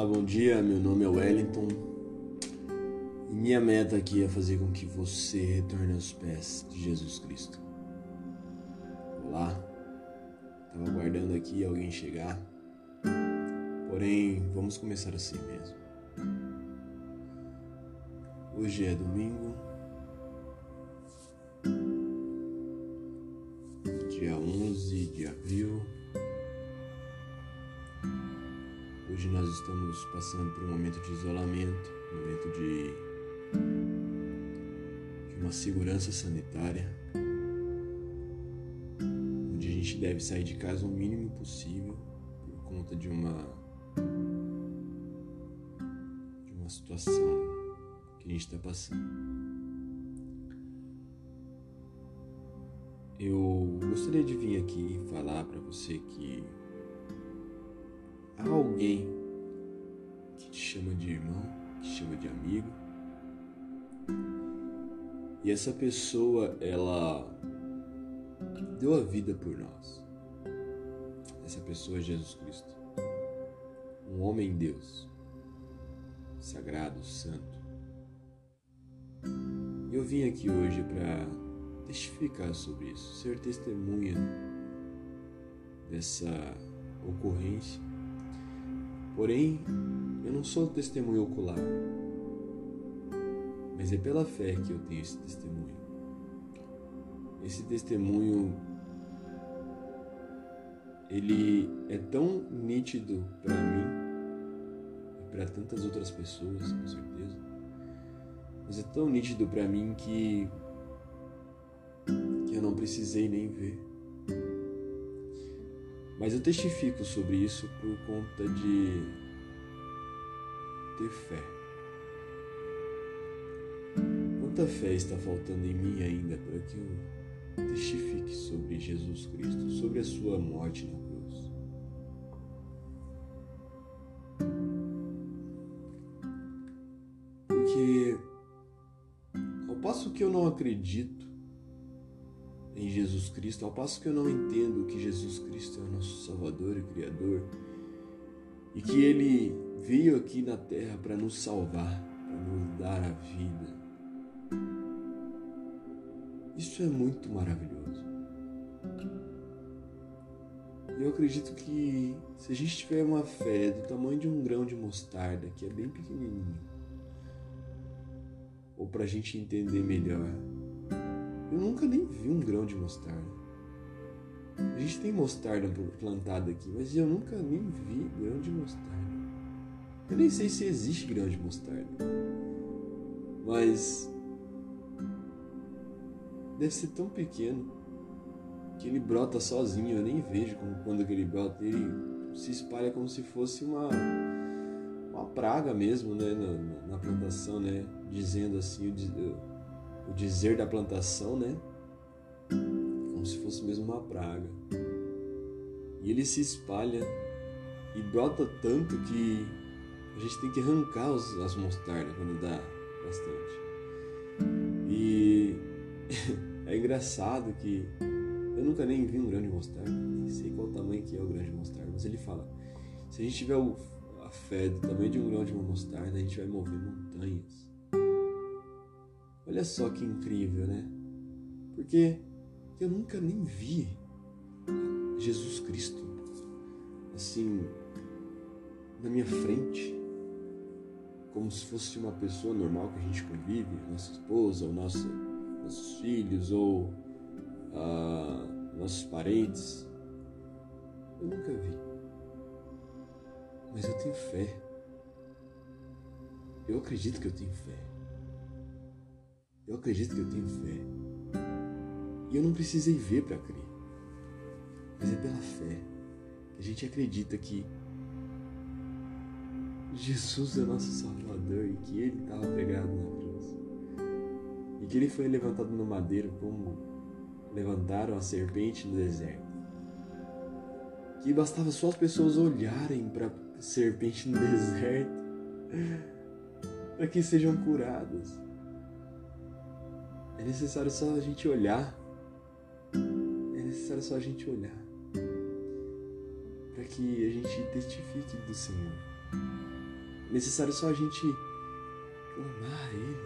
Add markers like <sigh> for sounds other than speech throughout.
Olá, bom dia. Meu nome é Wellington e minha meta aqui é fazer com que você retorne aos pés de Jesus Cristo. Olá, estava aguardando aqui alguém chegar, porém vamos começar assim mesmo. Hoje é domingo, passando por um momento de isolamento, um momento de, de uma segurança sanitária, onde a gente deve sair de casa o mínimo possível por conta de uma de uma situação que a gente está passando. Eu gostaria de vir aqui falar para você que há alguém irmão, que chama de amigo. E essa pessoa, ela deu a vida por nós. Essa pessoa é Jesus Cristo. Um homem Deus, sagrado, santo. E eu vim aqui hoje para testificar sobre isso, ser testemunha dessa ocorrência Porém, eu não sou testemunho ocular, mas é pela fé que eu tenho esse testemunho. Esse testemunho ele é tão nítido para mim e para tantas outras pessoas, com certeza. Mas é tão nítido para mim que que eu não precisei nem ver. Mas eu testifico sobre isso por conta de ter fé. Quanta fé está faltando em mim ainda para que eu testifique sobre Jesus Cristo, sobre a sua morte na cruz? Porque ao passo que eu não acredito em Jesus Cristo, ao passo que eu não entendo que Jesus Cristo é o nosso Salvador e Criador e que Ele veio aqui na terra para nos salvar, para nos dar a vida. Isso é muito maravilhoso. Eu acredito que se a gente tiver uma fé do tamanho de um grão de mostarda, que é bem pequenininho, ou para a gente entender melhor, eu nunca nem vi um grão de mostarda. A gente tem mostarda plantada aqui, mas eu nunca nem vi grão de mostarda. Eu nem sei se existe grão de mostarda. Mas deve ser tão pequeno que ele brota sozinho. Eu nem vejo como quando ele brota. Ele se espalha como se fosse uma uma praga mesmo, né, na, na plantação, né, dizendo assim o o dizer da plantação, né? Como se fosse mesmo uma praga. E ele se espalha e brota tanto que a gente tem que arrancar os, as mostardas quando dá bastante. E <laughs> é engraçado que eu nunca nem vi um grande mostarda, nem sei qual tamanho que é o grande mostarda, mas ele fala: se a gente tiver a fé do tamanho de um grão de uma mostarda, a gente vai mover montanhas. Olha só que incrível, né? Porque eu nunca nem vi Jesus Cristo assim na minha frente, como se fosse uma pessoa normal que a gente convive, nossa esposa, ou nossa, nossos filhos, ou uh, nossos parentes. Eu nunca vi. Mas eu tenho fé. Eu acredito que eu tenho fé. Eu acredito que eu tenho fé. E eu não precisei ver para crer. Mas é pela fé que a gente acredita que Jesus é nosso Salvador e que Ele estava pregado na cruz. E que Ele foi levantado no madeiro como levantaram a serpente no deserto. Que bastava só as pessoas olharem para a serpente no deserto <laughs> para que sejam curadas. É necessário só a gente olhar. É necessário só a gente olhar. Para que a gente testifique do Senhor. necessário só a gente clamar a Ele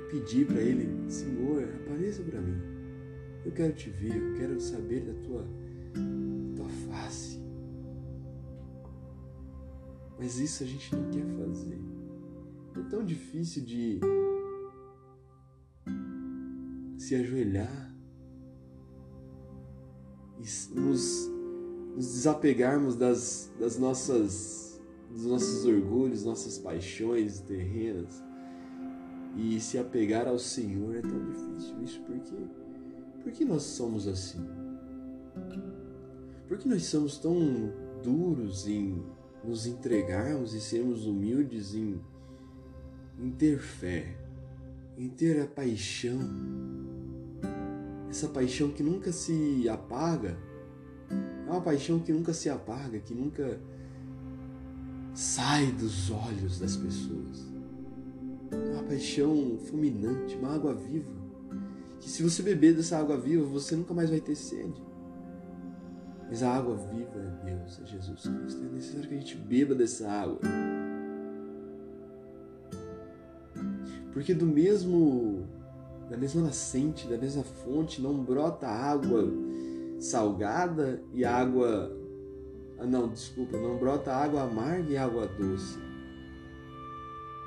e pedir para Ele: Senhor, apareça para mim. Eu quero te ver, eu quero saber da tua, tua face. Mas isso a gente não quer fazer. É tão difícil de se ajoelhar nos, nos desapegarmos das, das nossas, dos nossos orgulhos, nossas paixões terrenas e se apegar ao Senhor é tão difícil. Isso porque, porque nós somos assim? Por que nós somos tão duros em nos entregarmos e sermos humildes em, em ter fé, em ter a paixão essa paixão que nunca se apaga, é uma paixão que nunca se apaga, que nunca sai dos olhos das pessoas. É uma paixão fulminante, uma água viva, que se você beber dessa água viva, você nunca mais vai ter sede. Mas a água viva é Deus, é Jesus Cristo. É necessário que a gente beba dessa água. Porque do mesmo da mesma nascente, da mesma fonte, não brota água salgada e água. Ah, não, desculpa, não brota água amarga e água doce.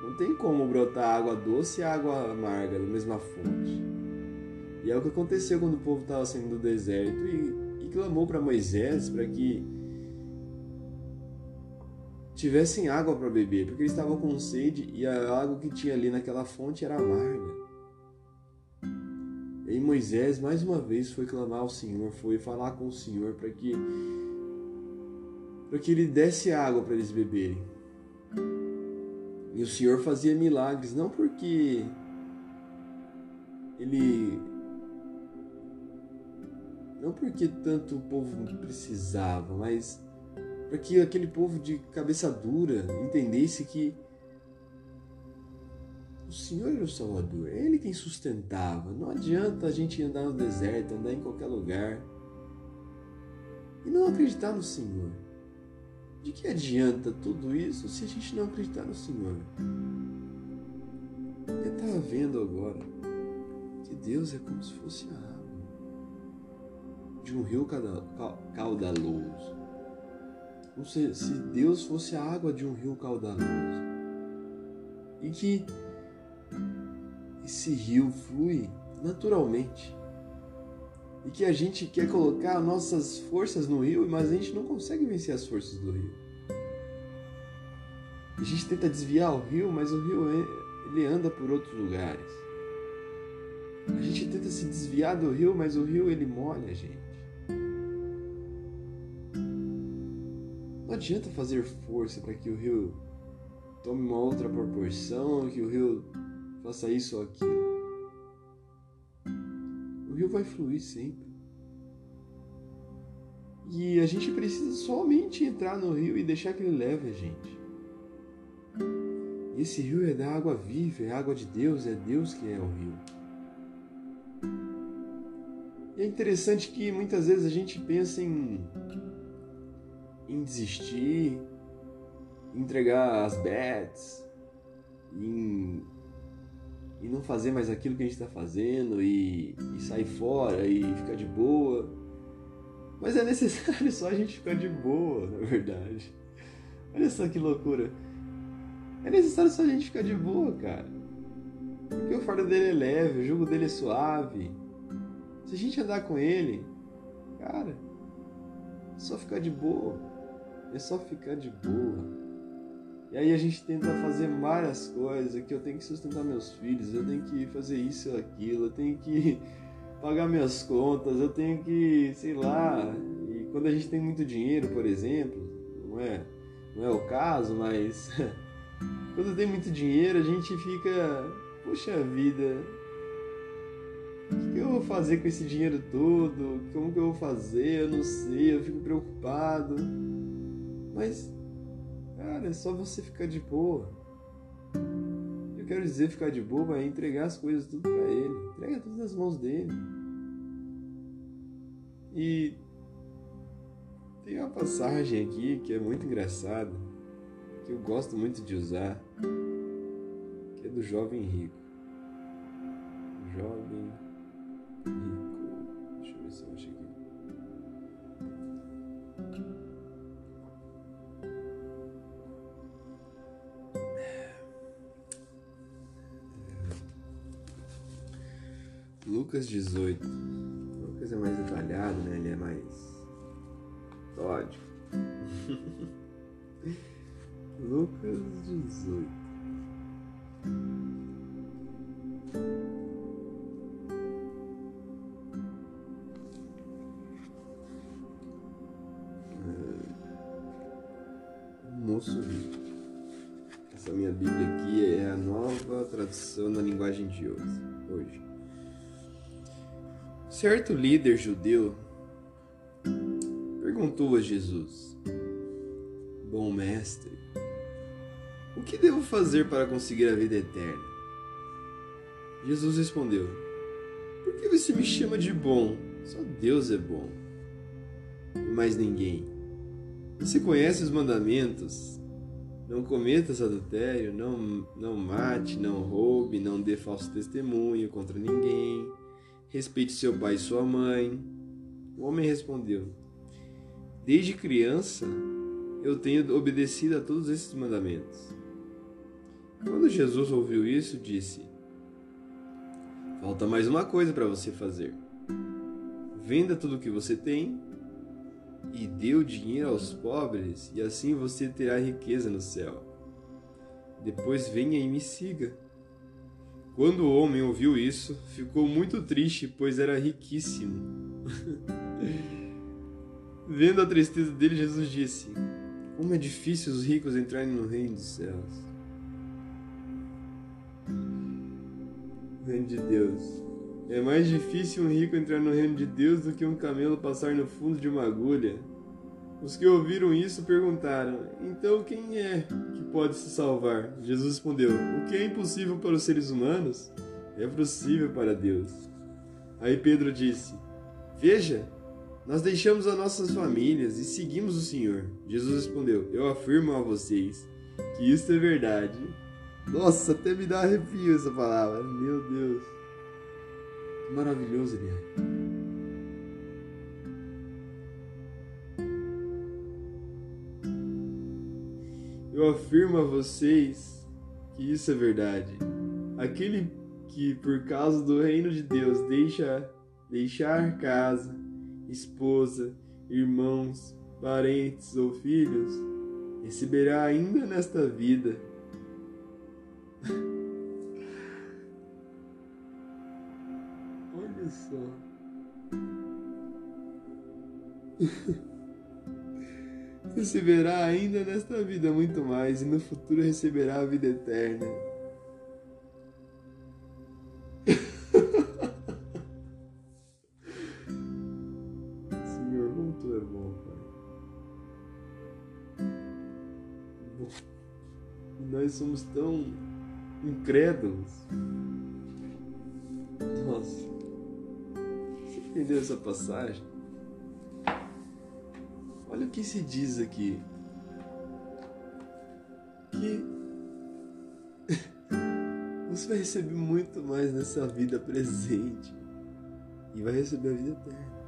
Não tem como brotar água doce e água amarga da mesma fonte. E é o que aconteceu quando o povo estava saindo do deserto e, e clamou para Moisés para que tivessem água para beber, porque eles estavam com sede e a água que tinha ali naquela fonte era amarga. E Moisés mais uma vez foi clamar ao Senhor, foi falar com o Senhor para que para que ele desse água para eles beberem. E o Senhor fazia milagres não porque ele não porque tanto o povo precisava, mas para que aquele povo de cabeça dura entendesse que o Senhor era o Salvador, é Ele quem sustentava. Não adianta a gente andar no deserto, andar em qualquer lugar e não acreditar no Senhor. De que adianta tudo isso se a gente não acreditar no Senhor? Eu estava vendo agora que Deus é como se fosse a água de um rio caudaloso. Ou se Deus fosse a água de um rio caudaloso e que esse rio flui naturalmente. E que a gente quer colocar nossas forças no rio, mas a gente não consegue vencer as forças do rio. A gente tenta desviar o rio, mas o rio ele anda por outros lugares. A gente tenta se desviar do rio, mas o rio ele molha a gente. Não adianta fazer força para que o rio tome uma outra proporção, que o rio faça isso ou aquilo. O rio vai fluir sempre. E a gente precisa somente entrar no rio e deixar que ele leve a gente. Esse rio é da água viva, é água de Deus, é Deus que é o rio. E é interessante que muitas vezes a gente pensa em, em desistir, entregar as bets, em e não fazer mais aquilo que a gente está fazendo e, e sair fora e ficar de boa. Mas é necessário <laughs> só a gente ficar de boa, na verdade. Olha só que loucura. É necessário só a gente ficar de boa, cara. Porque o fardo dele é leve, o jugo dele é suave. Se a gente andar com ele, cara, é só ficar de boa. É só ficar de boa. E aí a gente tenta fazer várias coisas, que eu tenho que sustentar meus filhos, eu tenho que fazer isso ou aquilo, eu tenho que <laughs> pagar minhas contas, eu tenho que, sei lá, e quando a gente tem muito dinheiro, por exemplo, não é, não é o caso, mas <laughs> quando tem muito dinheiro a gente fica, poxa vida, o que eu vou fazer com esse dinheiro todo? Como que eu vou fazer? Eu não sei, eu fico preocupado. Mas Cara, é só você ficar de boa. Eu quero dizer ficar de boa é entregar as coisas tudo para ele. Entrega tudo nas mãos dele. E tem uma passagem aqui que é muito engraçada, que eu gosto muito de usar, que é do jovem rico. Jovem rico. Deixa eu ver se eu acho Lucas 18. Lucas é mais detalhado, né? Ele é mais metódico. <laughs> Lucas 18. Moço rico. Essa minha Bíblia aqui é a nova tradução na linguagem de hoje. hoje. Certo líder judeu perguntou a Jesus: Bom mestre, o que devo fazer para conseguir a vida eterna? Jesus respondeu: Por que você me chama de bom? Só Deus é bom. E mais ninguém. Você conhece os mandamentos? Não cometas adultério, não, não mate, não roube, não dê falso testemunho contra ninguém, respeite seu pai e sua mãe. O homem respondeu: Desde criança eu tenho obedecido a todos esses mandamentos. Quando Jesus ouviu isso, disse: Falta mais uma coisa para você fazer. Venda tudo o que você tem e dê o dinheiro aos pobres, e assim você terá riqueza no céu. Depois venha e me siga. Quando o homem ouviu isso, ficou muito triste, pois era riquíssimo. <laughs> Vendo a tristeza dele, Jesus disse: Como é difícil os ricos entrarem no reino dos céus. Reino de Deus. É mais difícil um rico entrar no reino de Deus do que um camelo passar no fundo de uma agulha. Os que ouviram isso perguntaram: Então quem é que pode se salvar? Jesus respondeu: O que é impossível para os seres humanos é possível para Deus. Aí Pedro disse: Veja, nós deixamos as nossas famílias e seguimos o Senhor. Jesus respondeu: Eu afirmo a vocês que isso é verdade. Nossa, até me dá arrepio essa palavra. Meu Deus. Que maravilhoso é. Eu afirmo a vocês que isso é verdade. Aquele que, por causa do reino de Deus, deixa deixar casa, esposa, irmãos, parentes ou filhos, receberá ainda nesta vida. <laughs> Olha só. <laughs> receberá ainda nesta vida muito mais, e no futuro receberá a vida eterna. <laughs> nós somos tão incrédulos. Nossa, você entendeu essa passagem? Olha o que se diz aqui. Que <laughs> você vai receber muito mais nessa vida presente e vai receber a vida eterna.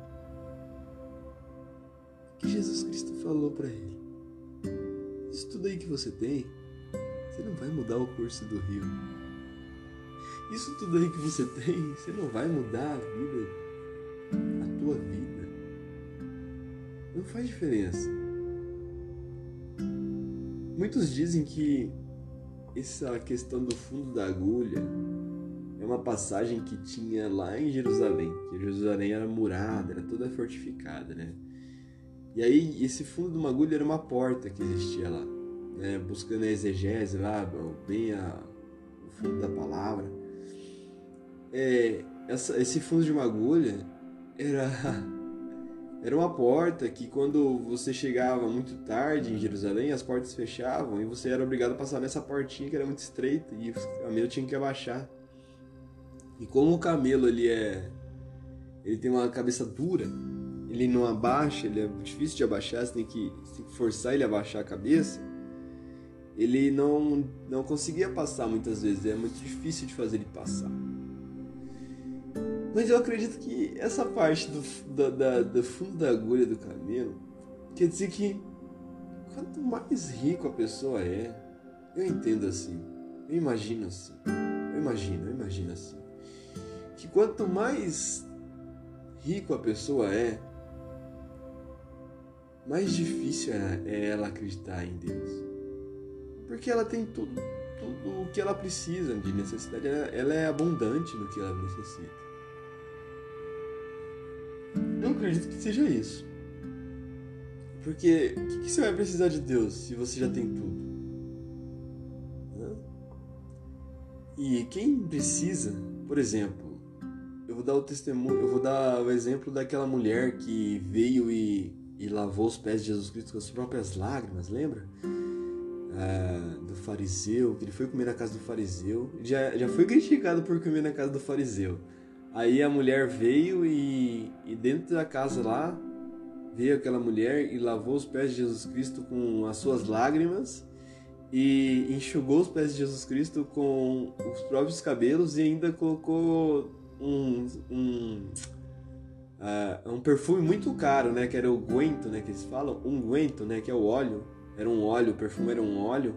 O que Jesus Cristo falou para ele? Isso tudo aí que você tem você não vai mudar o curso do rio. Isso tudo aí que você tem, você não vai mudar a vida, a tua vida. Não faz diferença. Muitos dizem que essa questão do fundo da agulha é uma passagem que tinha lá em Jerusalém, que Jerusalém era murada, era toda fortificada, né? E aí esse fundo de uma agulha era uma porta que existia lá né, buscando a exegese lá, bem a, o fundo da palavra. É, essa, esse fundo de uma agulha era, <laughs> era uma porta que quando você chegava muito tarde em Jerusalém, as portas fechavam e você era obrigado a passar nessa portinha que era muito estreita e o camelo tinha que abaixar. E como o camelo ele é ele tem uma cabeça dura, ele não abaixa, ele é difícil de abaixar, você tem que, você tem que forçar ele a abaixar a cabeça. ele não, não conseguia passar muitas vezes, é muito difícil de fazer ele passar. Mas eu acredito que essa parte do, da, da, do fundo da agulha do camelo quer dizer que quanto mais rico a pessoa é, eu entendo assim, eu imagino assim, eu imagino, eu imagino assim, que quanto mais rico a pessoa é, mais difícil é, é ela acreditar em Deus. Porque ela tem tudo, tudo o que ela precisa de necessidade, ela é abundante no que ela necessita. Acredito que seja isso. Porque o que, você vai precisar de Deus se você já tem tudo? E quem precisa, por exemplo, eu vou dar o testemunho, eu vou dar o exemplo daquela mulher que veio e, e lavou os pés de Jesus Cristo com as próprias lágrimas, lembra? Ah, do fariseu, que ele foi comer na casa do fariseu. Já, já foi criticado por comer na casa do fariseu. Aí a mulher veio e, e dentro da casa lá veio aquela mulher e lavou os pés de Jesus Cristo com as suas lágrimas e enxugou os pés de Jesus Cristo com os próprios cabelos e ainda colocou um, um, uh, um perfume muito caro, né? Que era o guento, né? Que eles falam, unguento, né? Que é o óleo. Era um óleo, o perfume era um óleo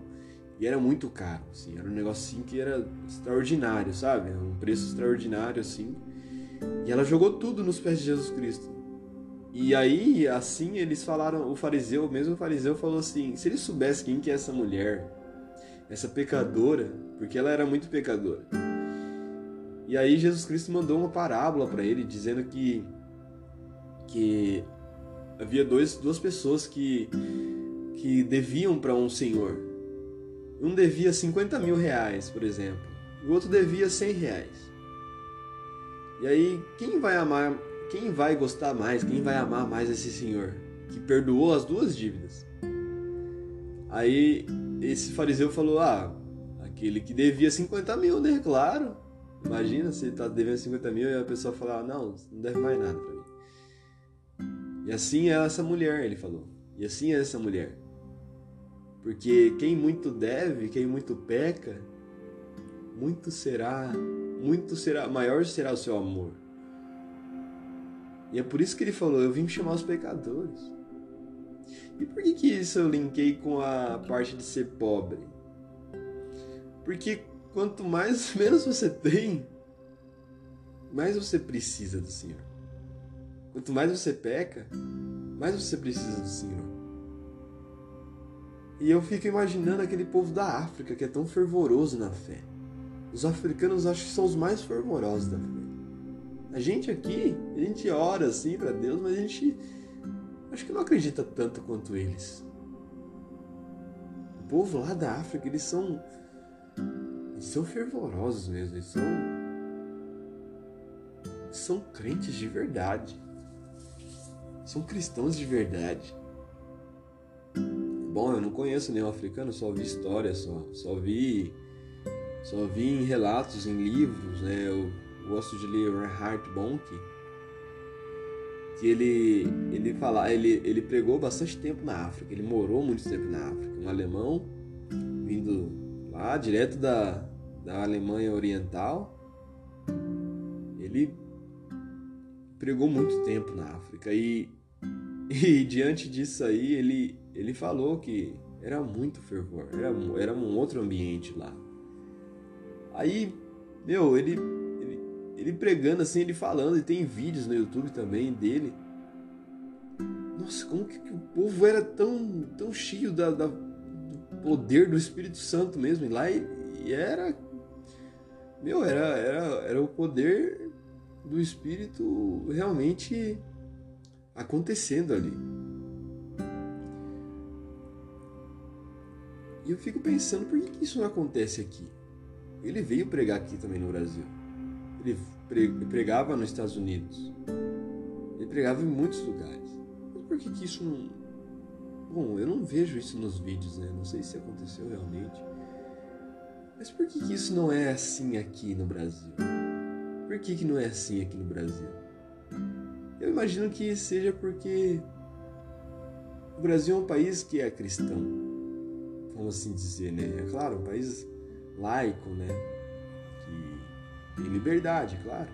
e era muito caro, assim, era um negocinho que era extraordinário, sabe? Um preço extraordinário, assim. E ela jogou tudo nos pés de Jesus Cristo. E aí, assim, eles falaram, o fariseu, mesmo o fariseu falou assim, se ele soubesse quem que é essa mulher, essa pecadora, porque ela era muito pecadora. E aí Jesus Cristo mandou uma parábola para ele, dizendo que que havia dois, duas pessoas que que deviam para um senhor. Um devia 50 mil reais, por exemplo. O outro devia 100 reais. E aí, quem vai amar, quem vai gostar mais, quem vai amar mais esse senhor? Que perdoou as duas dívidas. Aí, esse fariseu falou: Ah, aquele que devia 50 mil, né? Claro. Imagina se tá devendo 50 mil e a pessoa falar: Não, não deve mais nada pra mim. E assim é essa mulher, ele falou. E assim é essa mulher. Porque quem muito deve, quem muito peca, muito será, muito será, maior será o seu amor. E é por isso que ele falou: Eu vim chamar os pecadores. E por que, que isso eu linkei com a parte de ser pobre? Porque quanto mais <laughs> menos você tem, mais você precisa do Senhor. Quanto mais você peca, mais você precisa do Senhor. E eu fico imaginando aquele povo da África que é tão fervoroso na fé. Os africanos acho que são os mais fervorosos da fé. A gente aqui, a gente ora assim para Deus, mas a gente acho que não acredita tanto quanto eles. O povo lá da África, eles são eles são fervorosos mesmo, eles são são crentes de verdade. São cristãos de verdade. Bom, eu não conheço nenhum africano, só vi história, só, só vi só vi em relatos, em livros, né? Eu gosto de ler Reinhard Bonk, que ele ele fala, ele ele pregou bastante tempo na África, ele morou muito tempo na África, um alemão vindo lá direto da da Alemanha Oriental. Ele pregou muito tempo na África e <laughs> e diante disso aí, ele, ele falou que era muito fervor, era, era um outro ambiente lá. Aí, meu, ele, ele, ele pregando assim, ele falando, e tem vídeos no YouTube também dele. Nossa, como que, que o povo era tão, tão cheio da, da, do poder do Espírito Santo mesmo. E lá e, e era. Meu, era, era, era o poder do Espírito realmente acontecendo ali. E eu fico pensando, por que isso não acontece aqui? Ele veio pregar aqui também no Brasil. Ele pregava nos Estados Unidos. Ele pregava em muitos lugares. Mas por que, que isso não. Bom, eu não vejo isso nos vídeos, né? Não sei se aconteceu realmente. Mas por que, que isso não é assim aqui no Brasil? Por que, que não é assim aqui no Brasil? Eu imagino que seja porque o Brasil é um país que é cristão. Vamos assim dizer, né? É claro, um país laico, né? Que tem liberdade, claro.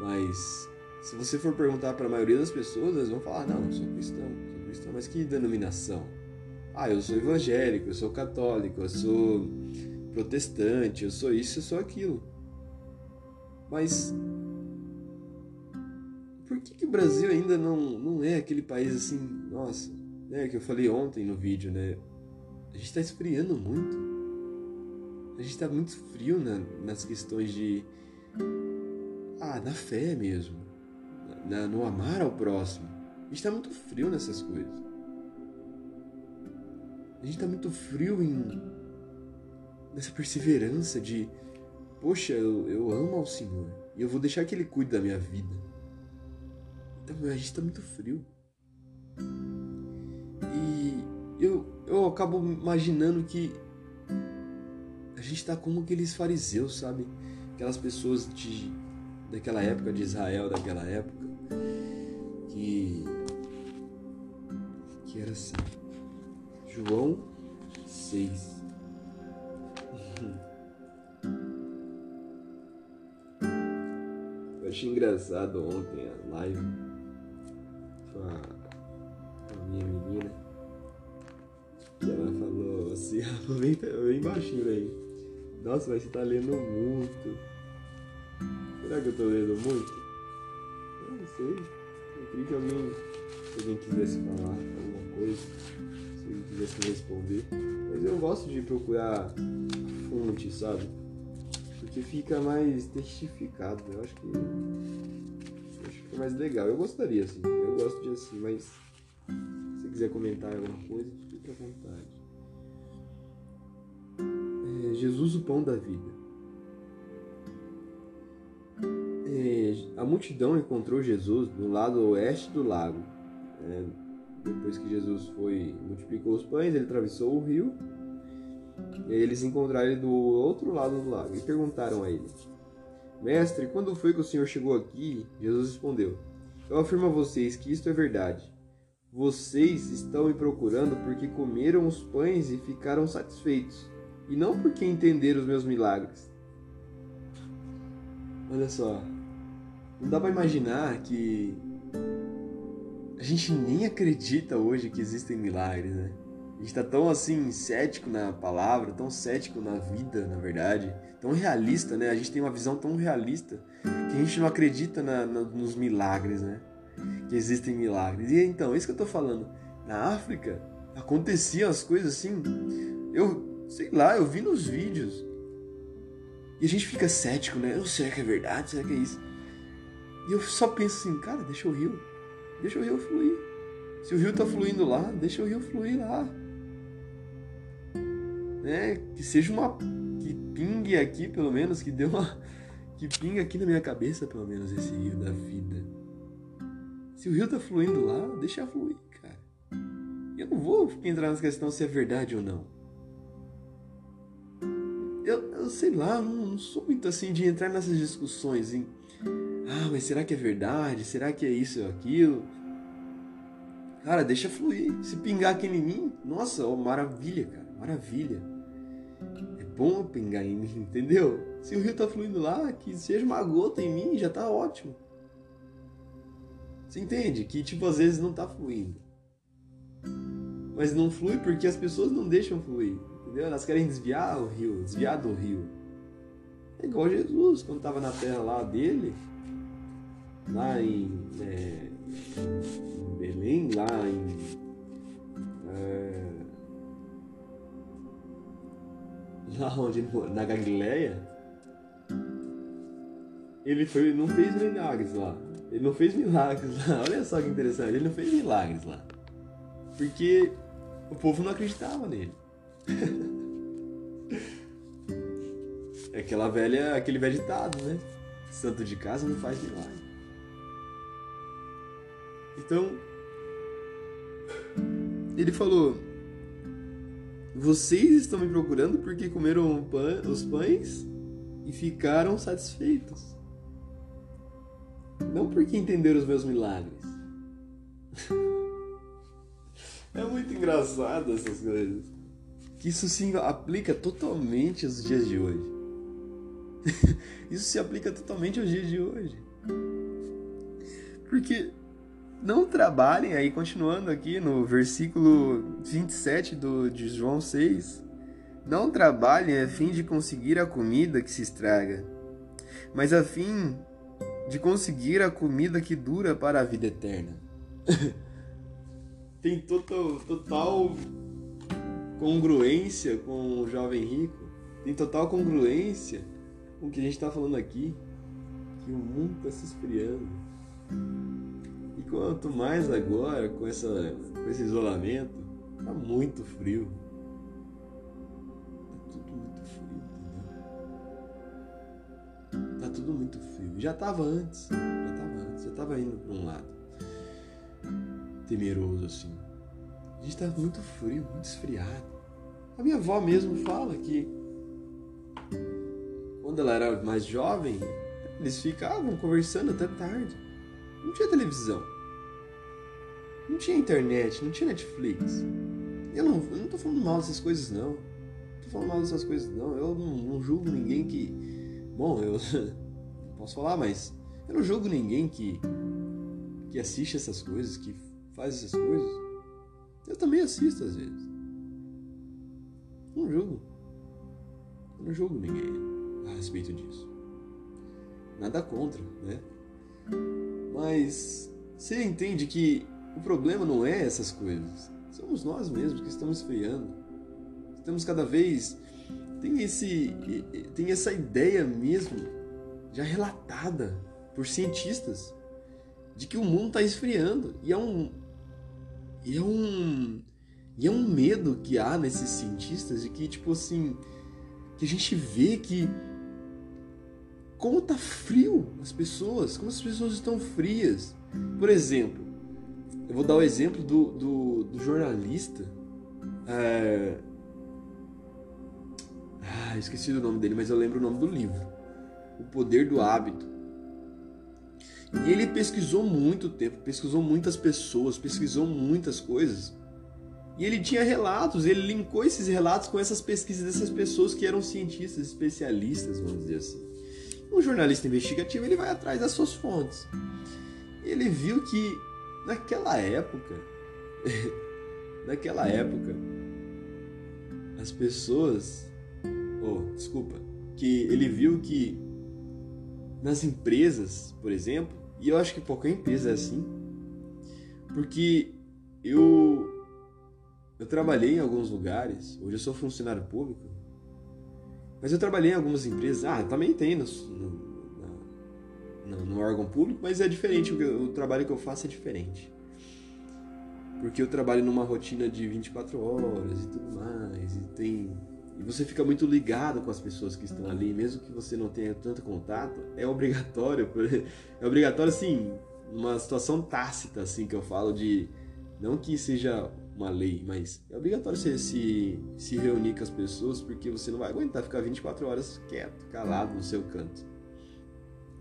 Mas se você for perguntar para a maioria das pessoas, elas vão falar: não, eu sou cristão, sou cristão, mas que denominação? Ah, eu sou evangélico, eu sou católico, eu sou protestante, eu sou isso, eu sou aquilo. Mas por que, que o Brasil ainda não, não é aquele país assim, nossa, né, que eu falei ontem no vídeo, né? A gente está esfriando muito. A gente está muito frio na, nas questões de. Ah, na fé mesmo. Na, no amar ao próximo. A gente está muito frio nessas coisas. A gente está muito frio em. nessa perseverança de. Poxa, eu, eu amo ao Senhor. E eu vou deixar que Ele cuide da minha vida. Então a gente está muito frio. E eu, eu acabo imaginando que a gente está como aqueles fariseus, sabe? Aquelas pessoas de, daquela época, de Israel, daquela época, que, que era assim. João 6. Eu achei engraçado ontem a live falou assim, bem, baixinho aí. Nossa, mas você tá lendo muito. Será que eu tô lendo muito? Eu não sei. Eu queria que alguém, se alguém quisesse falar alguma coisa, se alguém quisesse responder. Mas eu gosto de procurar a fonte, sabe? Porque fica mais testificado. Eu acho que. Eu acho que fica mais legal. Eu gostaria, assim. Eu gosto de assim, mas se você quiser comentar alguma coisa, fique à vontade. É, Jesus, o pão da vida. É, a multidão encontrou Jesus do lado oeste do lago. É, depois que Jesus foi multiplicou os pães, ele atravessou o rio. E eles encontraram ele do outro lado do lago e perguntaram a ele: Mestre, quando foi que o senhor chegou aqui? Jesus respondeu: Eu afirmo a vocês que isto é verdade. Vocês estão me procurando porque comeram os pães e ficaram satisfeitos, e não porque entenderam os meus milagres. Olha só, não dá para imaginar que a gente nem acredita hoje que existem milagres, né? A gente tá tão assim cético na palavra, tão cético na vida, na verdade, tão realista, né? A gente tem uma visão tão realista que a gente não acredita na, na, nos milagres, né? Que existem milagres. E então, isso que eu tô falando. Na África aconteciam as coisas assim. Eu sei lá, eu vi nos vídeos. E a gente fica cético, né? Eu, será que é verdade? Será que é isso? E eu só penso assim, cara, deixa o rio. Deixa o rio fluir. Se o rio tá fluindo lá, deixa o rio fluir lá. Né? Que seja uma. Que pingue aqui, pelo menos, que dê uma. Que pingue aqui na minha cabeça, pelo menos, esse rio da vida. Se o rio tá fluindo lá, deixa fluir, cara. Eu não vou entrar nessa questão se é verdade ou não. Eu, eu sei lá, não, sou muito assim de entrar nessas discussões em. Ah, mas será que é verdade? Será que é isso ou aquilo? Cara, deixa fluir. Se pingar aqui em mim, nossa, oh, maravilha, cara, maravilha. É bom pingar em mim, <laughs> entendeu? Se o rio tá fluindo lá, que seja uma gota em mim, já tá ótimo. Você entende? Que tipo, às vezes não tá fluindo. Mas não flui porque as pessoas não deixam fluir. Entendeu? Elas querem desviar o rio, desviar do rio. É igual Jesus, quando estava na terra lá dele, lá em, é, em Belém, lá em. É, lá onde na Galileia, ele foi, não fez milagres lá. Ele não fez milagres lá. <laughs> Olha só que interessante, ele não fez milagres lá. Porque o povo não acreditava nele. É aquela velha, aquele velho ditado, né? Santo de casa não faz milagre. Então, ele falou: Vocês estão me procurando porque comeram os pães e ficaram satisfeitos. Não porque entenderam os meus milagres. <laughs> é muito engraçado essas coisas. Que isso se aplica totalmente aos dias de hoje. <laughs> isso se aplica totalmente aos dias de hoje. Porque não trabalhem, aí continuando aqui no versículo 27 do, de João 6, não trabalhem a fim de conseguir a comida que se estraga, mas a fim de conseguir a comida que dura para a vida eterna. <laughs> Tem total, total congruência com o jovem rico, tem total congruência com o que a gente está falando aqui, que o mundo está se esfriando quanto mais agora com, essa, com esse isolamento, tá muito frio. Tá tudo muito frio, entendeu? Tá tudo muito frio. Já tava antes, já tava antes, já tava indo para um lado temeroso assim. A gente tá muito frio, muito esfriado. A minha avó mesmo fala que quando ela era mais jovem, eles ficavam conversando até tarde. Não tinha televisão. Não tinha internet, não tinha Netflix. Eu não, eu não tô falando mal dessas coisas, não. Não tô falando mal dessas coisas, não. Eu não, não julgo ninguém que. Bom, eu <laughs> posso falar, mas eu não julgo ninguém que, que assiste essas coisas, que faz essas coisas. Eu também assisto às vezes. Não julgo. Não julgo ninguém a respeito disso. Nada contra, né? Mas você entende que o problema não é essas coisas. Somos nós mesmos que estamos esfriando. Estamos cada vez. Tem, esse, tem essa ideia mesmo, já relatada por cientistas, de que o mundo está esfriando. E é um. E é um. E é um medo que há nesses cientistas de que, tipo assim. Que a gente vê que. Como tá frio as pessoas, como as pessoas estão frias. Por exemplo, eu vou dar o exemplo do, do, do jornalista. É... Ah, esqueci o nome dele, mas eu lembro o nome do livro. O Poder do Hábito. E ele pesquisou muito tempo, pesquisou muitas pessoas, pesquisou muitas coisas. E ele tinha relatos, ele linkou esses relatos com essas pesquisas dessas pessoas que eram cientistas, especialistas, vamos dizer assim. Um jornalista investigativo, ele vai atrás das suas fontes. Ele viu que naquela época, <laughs> naquela época, as pessoas, oh, desculpa, que ele viu que nas empresas, por exemplo, e eu acho que qualquer empresa é assim, porque eu eu trabalhei em alguns lugares, hoje eu sou funcionário público, mas eu trabalhei em algumas empresas, ah, também tem no, no no, no órgão público, mas é diferente, o, o trabalho que eu faço é diferente. Porque eu trabalho numa rotina de 24 horas e tudo mais, e tem e você fica muito ligado com as pessoas que estão ali, mesmo que você não tenha tanto contato, é obrigatório, é obrigatório assim, uma situação tácita assim que eu falo de não que seja uma lei, mas é obrigatório você se, se reunir com as pessoas porque você não vai aguentar ficar 24 horas quieto, calado no seu canto.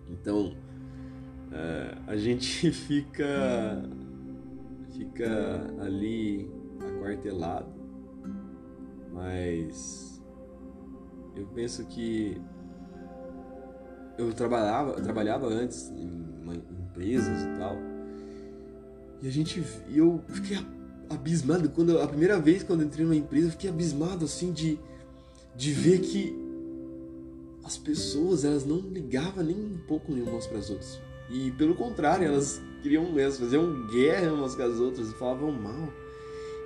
Então é, a gente <laughs> fica fica ali aquartelado, mas eu penso que eu trabalhava, eu trabalhava antes em empresas e tal, e a gente, eu fiquei abismado quando a primeira vez quando entrei numa empresa, eu fiquei abismado assim de de ver que as pessoas elas não ligavam nem um pouco umas para as outras. E pelo contrário, elas queriam elas faziam guerra umas com as outras e falavam mal.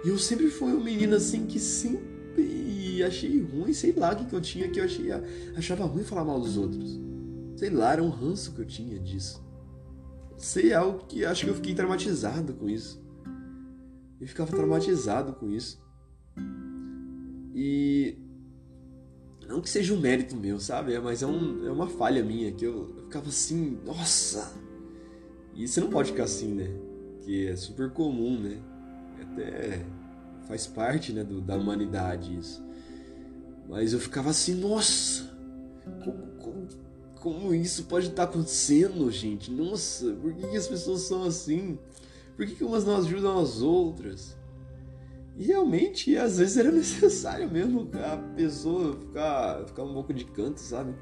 E eu sempre fui um menino assim que sempre achei ruim, sei lá o que, que eu tinha que eu achei, achava ruim falar mal dos outros. Sei lá, era um ranço que eu tinha disso. Sei algo que acho que eu fiquei traumatizado com isso. Eu ficava traumatizado com isso. E não que seja um mérito meu, sabe? É, mas é, um, é uma falha minha que eu, eu ficava assim, nossa! E você não pode ficar assim, né? Que é super comum, né? Até faz parte né, do, da humanidade isso. Mas eu ficava assim, nossa! Como, como, como isso pode estar acontecendo, gente? Nossa, por que, que as pessoas são assim? Por que, que umas não ajudam as outras? E realmente, às vezes era <laughs> necessário mesmo a pessoa ficar, ficar um pouco de canto, sabe?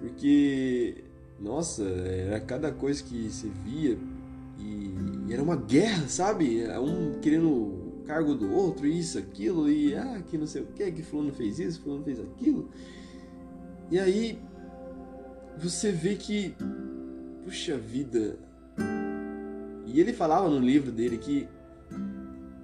Porque, nossa, era cada coisa que se via e, e era uma guerra, sabe? Um querendo cargo do outro, isso, aquilo, e ah, que não sei o que, que fulano fez isso, fulano fez aquilo. E aí você vê que, puxa vida. E ele falava no livro dele que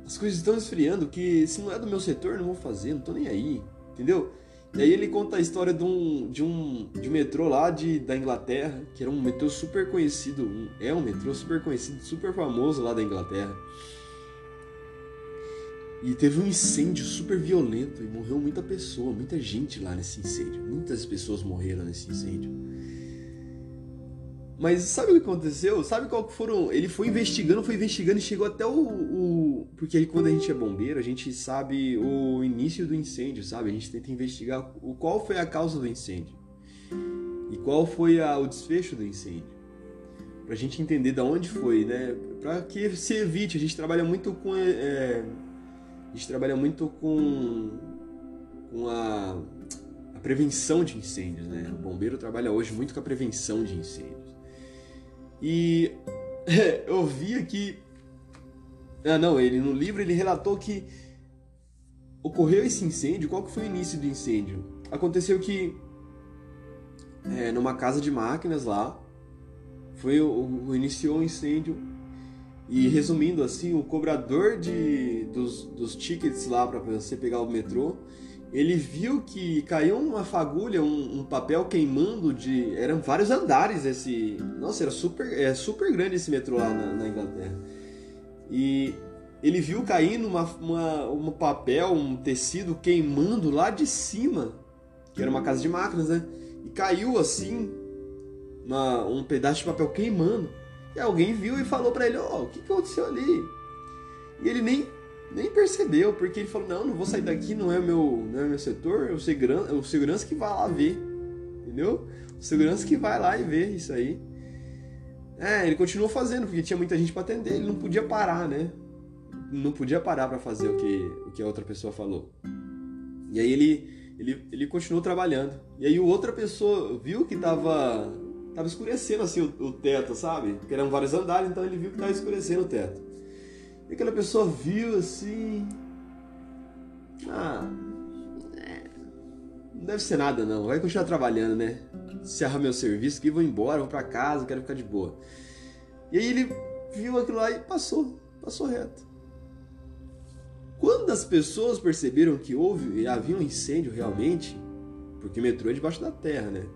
as coisas estão esfriando, que se não é do meu setor, não vou fazer, não tô nem aí, entendeu? E aí ele conta a história de um, de um, de um metrô lá de, da Inglaterra, que era um metrô super conhecido, um, é um metrô super conhecido, super famoso lá da Inglaterra. E teve um incêndio super violento e morreu muita pessoa, muita gente lá nesse incêndio. Muitas pessoas morreram nesse incêndio. Mas sabe o que aconteceu? Sabe qual que foram? Ele foi investigando, foi investigando e chegou até o, o, Porque quando a gente é bombeiro, a gente sabe o início do incêndio, sabe? A gente tenta investigar o qual foi a causa do incêndio e qual foi a, o desfecho do incêndio. Pra gente entender de onde foi, né? Pra que se evite. A gente trabalha muito com. É, a gente trabalha muito com. com a, a prevenção de incêndios, né? O bombeiro trabalha hoje muito com a prevenção de incêndios. E <laughs> eu vi aqui. Ah, não, ele no livro ele relatou que ocorreu esse incêndio. Qual que foi o início do incêndio? Aconteceu que é, numa casa de máquinas lá foi o, iniciou o incêndio e resumindo assim o cobrador de dos, dos tickets lá para você pegar o metrô ele viu que caiu uma fagulha, um, um, papel queimando de. Eram vários andares esse. Nossa, era super, é super grande esse metrô lá na, na Inglaterra. E ele viu caindo uma, uma, um papel, um tecido queimando lá de cima, que era uma casa de máquinas, né? E caiu assim, uma, um pedaço de papel queimando. E alguém viu e falou para ele: Ó, oh, o que aconteceu ali? E ele nem nem percebeu, porque ele falou: não, não vou sair daqui, não é meu, não é meu setor, é o segurança, é o segurança que vai lá ver. Entendeu? O segurança que vai lá e vê isso aí. É, ele continuou fazendo, porque tinha muita gente para atender, ele não podia parar, né? Não podia parar para fazer o que, o que a outra pessoa falou. E aí ele, ele, ele continuou trabalhando. E aí outra pessoa viu que tava, tava escurecendo assim o, o teto, sabe? Porque eram vários andares, então ele viu que tava escurecendo o teto. E aquela pessoa viu assim. Ah. Não deve ser nada não. Vai continuar trabalhando, né? Encerrar meu serviço aqui, vou embora, vou para casa, quero ficar de boa. E aí ele viu aquilo lá e passou, passou reto. Quando as pessoas perceberam que houve, havia um incêndio realmente, porque o metrô é debaixo da terra, né?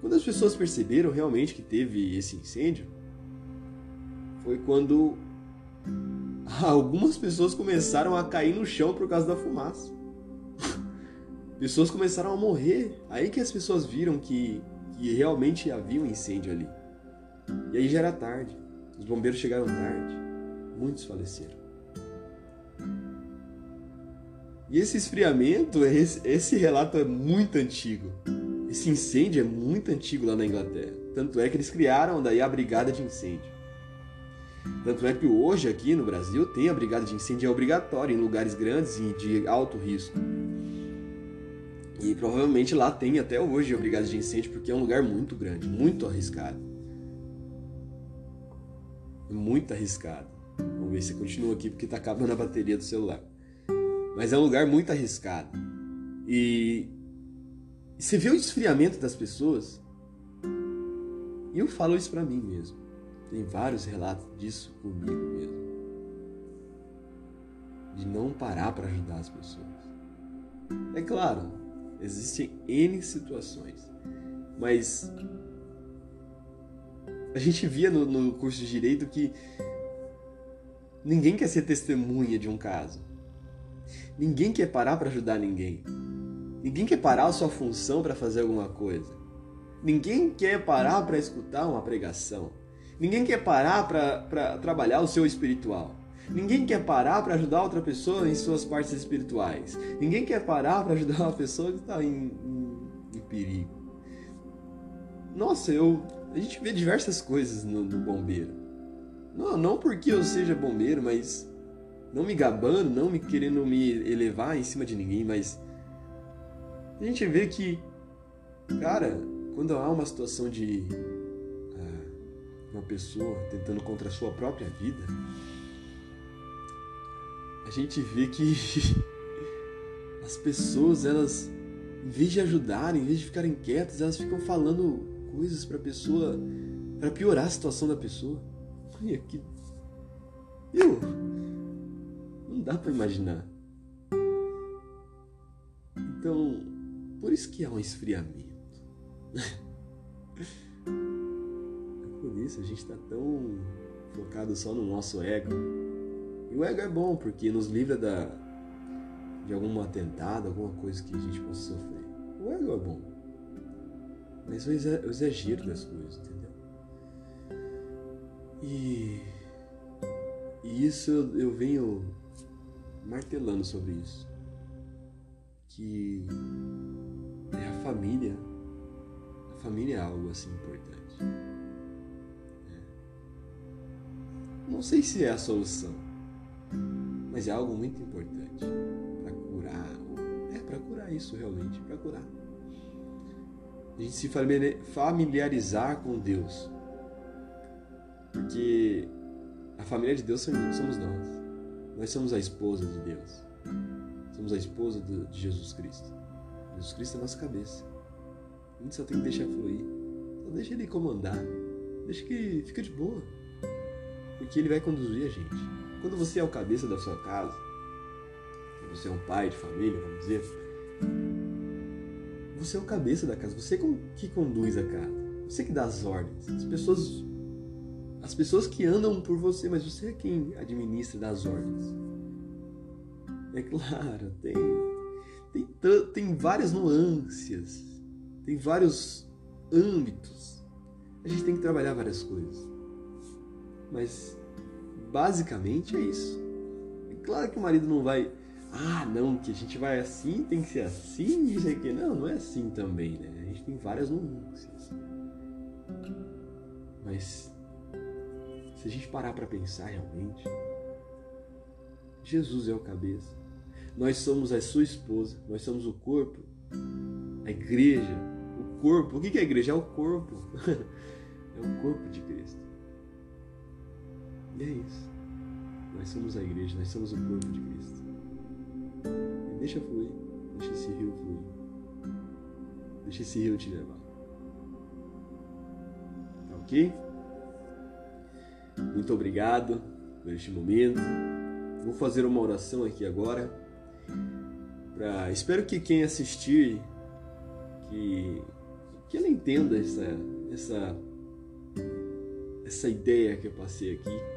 Quando as pessoas perceberam realmente que teve esse incêndio, foi quando algumas pessoas começaram a cair no chão por causa da fumaça. pessoas começaram a morrer. Aí que as pessoas viram que, que realmente havia um incêndio ali. E aí já era tarde. Os bombeiros chegaram tarde. Muitos faleceram. E esse esfriamento, esse, esse relato é muito antigo. Esse incêndio é muito antigo lá na Inglaterra. Tanto é que eles criaram daí a brigada de incêndio. Tanto é que hoje aqui no Brasil tem a brigada de incêndio é obrigatória em lugares grandes e de alto risco. E provavelmente lá tem até hoje a brigada de incêndio porque é um lugar muito grande, muito arriscado. Muito arriscado. Vamos ver se continua aqui porque está acabando a bateria do celular. Mas é um lugar muito arriscado. E, e você vê o esfriamento das pessoas. E eu falo isso para mim mesmo. Tem vários relatos disso comigo mesmo. De não parar para ajudar as pessoas. É claro, existem N situações, mas a gente via no, no curso de direito que ninguém quer ser testemunha de um caso. Ninguém quer parar para ajudar ninguém. Ninguém quer parar a sua função para fazer alguma coisa. Ninguém quer parar para escutar uma pregação. Ninguém quer parar para trabalhar o seu espiritual. Ninguém quer parar para ajudar outra pessoa em suas partes espirituais. Ninguém quer parar para ajudar uma pessoa que está em, em, em, perigo. Nossa, eu, a gente vê diversas coisas no, no bombeiro. Não, não porque eu seja bombeiro, mas não me gabando, não me querendo me elevar em cima de ninguém, mas a gente vê que, cara, quando há uma situação de uma pessoa tentando contra a sua própria vida, a gente vê que <laughs> as pessoas, elas, em vez de ajudarem, em vez de ficarem quietas, elas ficam falando coisas para pessoa, para piorar a situação da pessoa. Olha que. Eu. Não dá para imaginar. Então, por isso que há um esfriamento. <laughs> É por isso a gente está tão focado só no nosso ego. E o ego é bom porque nos livra da, de algum atentado, alguma coisa que a gente possa sofrer. O ego é bom. Mas o exagero das coisas, entendeu? E, e isso eu, eu venho martelando sobre isso. Que é a família. A família é algo assim importante. Não sei se é a solução, mas é algo muito importante para curar. É para curar isso realmente, para curar. A gente se familiarizar com Deus. Porque a família de Deus somos nós. Nós somos a esposa de Deus. Somos a esposa de Jesus Cristo. Jesus Cristo é a nossa cabeça. A gente só tem que deixar fluir. Só deixa ele comandar. Deixa que fica de boa. Porque ele vai conduzir a gente. Quando você é o cabeça da sua casa, você é um pai de família, vamos dizer, você é o cabeça da casa, você que conduz a casa, você que dá as ordens. As pessoas as pessoas que andam por você, mas você é quem administra das ordens. É claro, tem tem, tem várias nuances, tem vários âmbitos. A gente tem que trabalhar várias coisas. Mas basicamente é isso. É claro que o marido não vai, ah, não, que a gente vai assim, tem que ser assim, isso aqui. Não, não é assim também, né? A gente tem várias nuances. Mas se a gente parar para pensar realmente, Jesus é o cabeça. Nós somos a sua esposa, nós somos o corpo, a igreja, o corpo. O que é a igreja? É o corpo. <laughs> é o corpo de Cristo. E é isso. Nós somos a igreja, nós somos o corpo de Cristo. E deixa fluir, deixa esse rio fluir. Deixa esse rio te levar. Tá ok? Muito obrigado por este momento. Vou fazer uma oração aqui agora. Pra, espero que quem assistir que, que ela entenda essa, essa, essa ideia que eu passei aqui.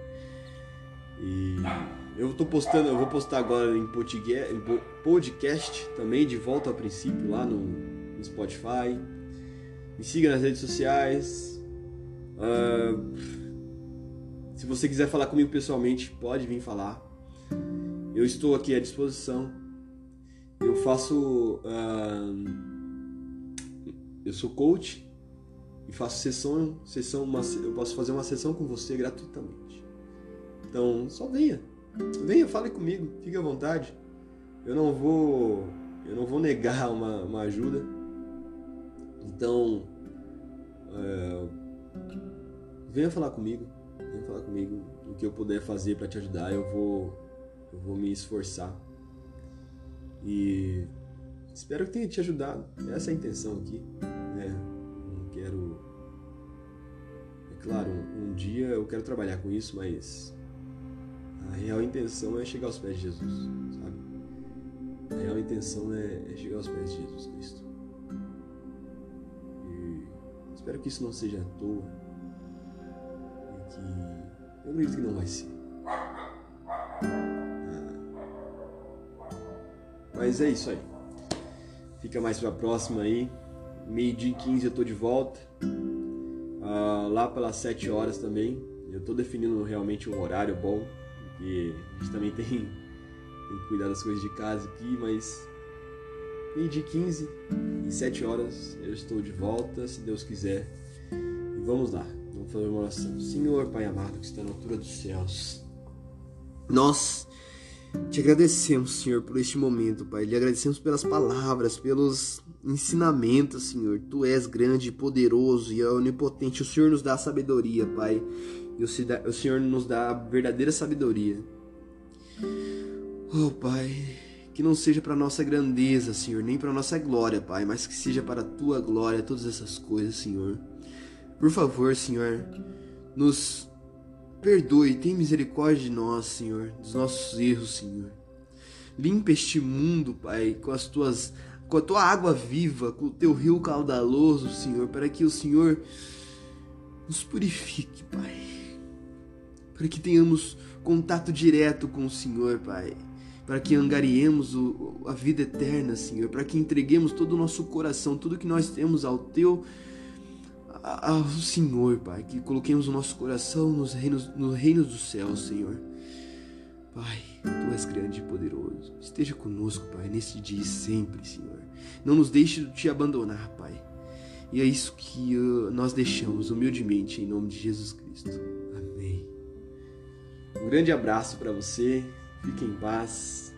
E eu tô postando, eu vou postar agora em podcast também, de volta ao princípio, lá no, no Spotify. Me siga nas redes sociais. Uh, se você quiser falar comigo pessoalmente, pode vir falar. Eu estou aqui à disposição. Eu faço. Uh, eu sou coach e faço sessão, sessão uma, eu posso fazer uma sessão com você gratuitamente. Então, só venha. Venha, fale comigo, fique à vontade. Eu não vou, eu não vou negar uma, uma ajuda. Então, é, venha falar comigo, venha falar comigo o que eu puder fazer para te ajudar. Eu vou eu vou me esforçar. E espero que tenha te ajudado. Essa é a intenção aqui. Né? Não quero. É claro, um dia eu quero trabalhar com isso, mas a real intenção é chegar aos pés de Jesus, sabe? A real intenção é, é chegar aos pés de Jesus Cristo. E espero que isso não seja à toa. E que eu acredito que não vai ser. Mas é isso aí. Fica mais pra próxima aí. Meio-dia e 15 eu tô de volta. Uh, lá pelas 7 horas também. Eu tô definindo realmente um horário bom. Porque a gente também tem, tem que cuidar das coisas de casa aqui, mas meio-dia e 15 e 7 horas eu estou de volta, se Deus quiser. E vamos lá, vamos fazer uma oração. Senhor Pai amado que está na altura dos céus, nós Te agradecemos, Senhor, por este momento, Pai. Te agradecemos pelas palavras, pelos ensinamentos, Senhor. Tu és grande, poderoso e onipotente. O Senhor nos dá sabedoria, Pai. E o Senhor nos dá verdadeira sabedoria. Oh, Pai, que não seja para nossa grandeza, Senhor, nem para nossa glória, Pai, mas que seja para a tua glória todas essas coisas, Senhor. Por favor, Senhor, nos perdoe, tem misericórdia de nós, Senhor, dos nossos erros, Senhor. Limpa este mundo, Pai, com as tuas com a tua água viva, com o teu rio caudaloso, Senhor, para que o Senhor nos purifique, Pai. Para que tenhamos contato direto com o Senhor, Pai para que angariemos o, a vida eterna, Senhor, para que entreguemos todo o nosso coração, tudo que nós temos ao Teu, ao Senhor, Pai, que coloquemos o nosso coração nos reinos, no reino dos céus, Senhor. Pai, Tu és grande e poderoso. Esteja conosco, Pai, nesse dia e sempre, Senhor. Não nos deixe de Te abandonar, Pai. E é isso que uh, nós deixamos humildemente em nome de Jesus Cristo. Amém. Um grande abraço para você. Fique em paz.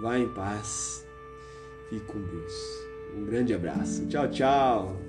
Vá em paz. Fique com Deus. Um grande abraço. Tchau, tchau.